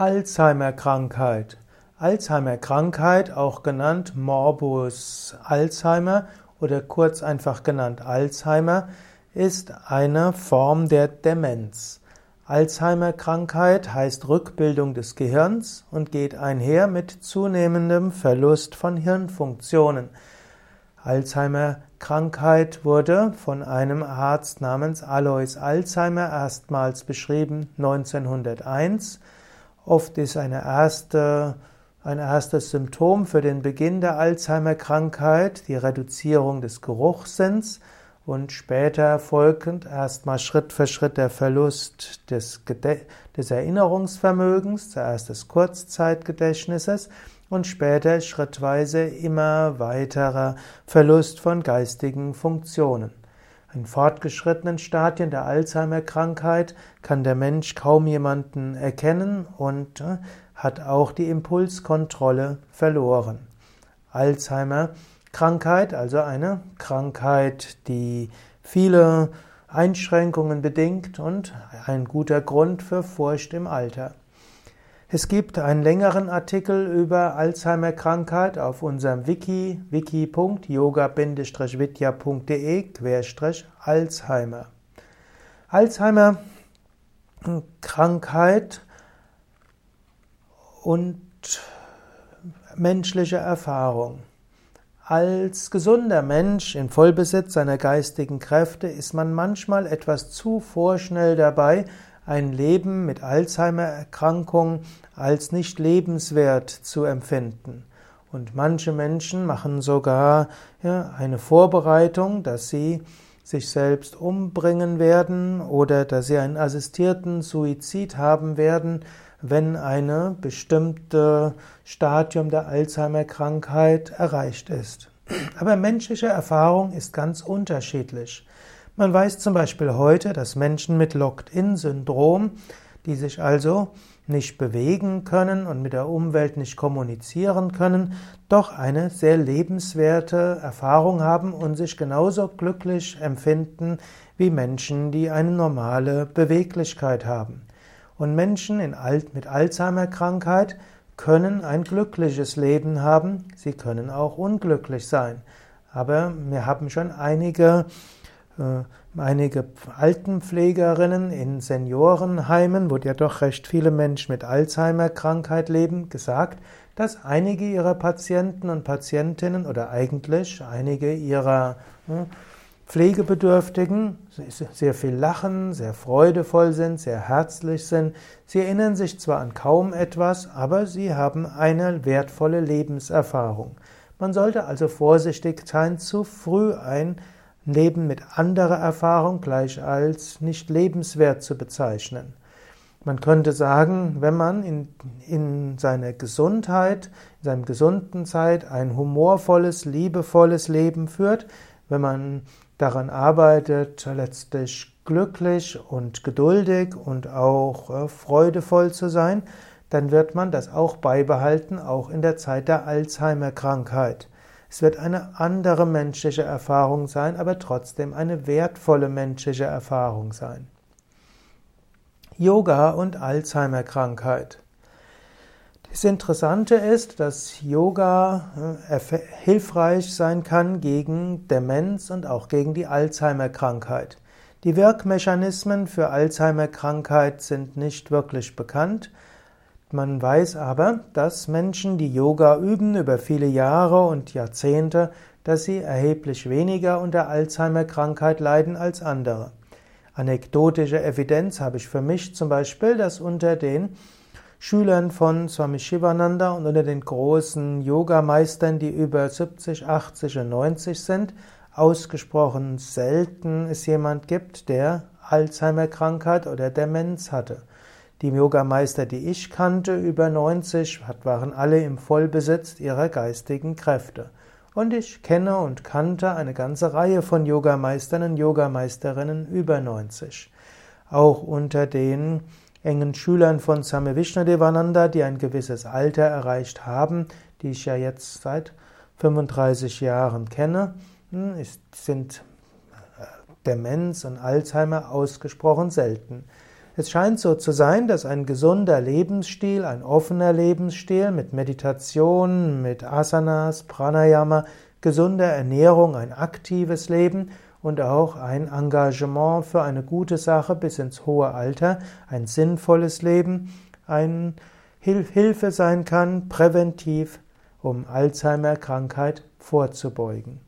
Alzheimer-Krankheit. Alzheimer-Krankheit, auch genannt Morbus Alzheimer oder kurz einfach genannt Alzheimer, ist eine Form der Demenz. Alzheimer-Krankheit heißt Rückbildung des Gehirns und geht einher mit zunehmendem Verlust von Hirnfunktionen. Alzheimer-Krankheit wurde von einem Arzt namens Alois Alzheimer erstmals beschrieben 1901 Oft ist eine erste, ein erstes Symptom für den Beginn der Alzheimer-Krankheit die Reduzierung des Geruchssinns und später folgend erstmal Schritt für Schritt der Verlust des, des Erinnerungsvermögens, zuerst des Kurzzeitgedächtnisses und später schrittweise immer weiterer Verlust von geistigen Funktionen. In fortgeschrittenen Stadien der Alzheimer-Krankheit kann der Mensch kaum jemanden erkennen und äh, hat auch die Impulskontrolle verloren. Alzheimer-Krankheit, also eine Krankheit, die viele Einschränkungen bedingt und ein guter Grund für Furcht im Alter. Es gibt einen längeren Artikel über Alzheimer-Krankheit auf unserem Wiki, wiki.yoga-vidya.de-alzheimer. Alzheimer-Krankheit und menschliche Erfahrung. Als gesunder Mensch in Vollbesitz seiner geistigen Kräfte ist man manchmal etwas zu vorschnell dabei, ein Leben mit Alzheimer-Erkrankung als nicht lebenswert zu empfinden. Und manche Menschen machen sogar ja, eine Vorbereitung, dass sie sich selbst umbringen werden oder dass sie einen assistierten Suizid haben werden, wenn eine bestimmte Stadium der Alzheimer-Krankheit erreicht ist. Aber menschliche Erfahrung ist ganz unterschiedlich. Man weiß zum Beispiel heute, dass Menschen mit Locked-in-Syndrom, die sich also nicht bewegen können und mit der Umwelt nicht kommunizieren können, doch eine sehr lebenswerte Erfahrung haben und sich genauso glücklich empfinden wie Menschen, die eine normale Beweglichkeit haben. Und Menschen mit Alzheimer-Krankheit können ein glückliches Leben haben, sie können auch unglücklich sein. Aber wir haben schon einige einige Altenpflegerinnen in Seniorenheimen, wo ja doch recht viele Menschen mit Alzheimer-Krankheit leben, gesagt, dass einige ihrer Patienten und Patientinnen oder eigentlich einige ihrer hm, Pflegebedürftigen sehr viel lachen, sehr freudevoll sind, sehr herzlich sind. Sie erinnern sich zwar an kaum etwas, aber sie haben eine wertvolle Lebenserfahrung. Man sollte also vorsichtig sein, zu früh ein Leben mit anderer Erfahrung gleich als nicht lebenswert zu bezeichnen. Man könnte sagen, wenn man in, in seiner Gesundheit, in seinem gesunden Zeit ein humorvolles, liebevolles Leben führt, wenn man daran arbeitet, letztlich glücklich und geduldig und auch äh, freudevoll zu sein, dann wird man das auch beibehalten, auch in der Zeit der Alzheimer-Krankheit. Es wird eine andere menschliche Erfahrung sein, aber trotzdem eine wertvolle menschliche Erfahrung sein. Yoga und Alzheimer-Krankheit. Das Interessante ist, dass Yoga äh, hilfreich sein kann gegen Demenz und auch gegen die Alzheimer-Krankheit. Die Wirkmechanismen für Alzheimer-Krankheit sind nicht wirklich bekannt. Man weiß aber, dass Menschen, die Yoga üben über viele Jahre und Jahrzehnte, dass sie erheblich weniger unter Alzheimer-Krankheit leiden als andere. Anekdotische Evidenz habe ich für mich zum Beispiel, dass unter den Schülern von Swami Shivananda und unter den großen Yogameistern, die über 70, 80 und 90 sind, ausgesprochen selten es jemand gibt, der Alzheimer-Krankheit oder Demenz hatte. Die Yogameister, die ich kannte, über 90, waren alle im Vollbesitz ihrer geistigen Kräfte. Und ich kenne und kannte eine ganze Reihe von Yogameistern und Yogameisterinnen über 90. Auch unter den engen Schülern von Same Vishnadevananda, die ein gewisses Alter erreicht haben, die ich ja jetzt seit 35 Jahren kenne, hm, sind äh, Demenz und Alzheimer ausgesprochen selten. Es scheint so zu sein, dass ein gesunder Lebensstil, ein offener Lebensstil mit Meditation, mit Asanas, Pranayama, gesunder Ernährung, ein aktives Leben und auch ein Engagement für eine gute Sache bis ins hohe Alter, ein sinnvolles Leben, ein Hilfe sein kann, präventiv, um Alzheimer-Krankheit vorzubeugen.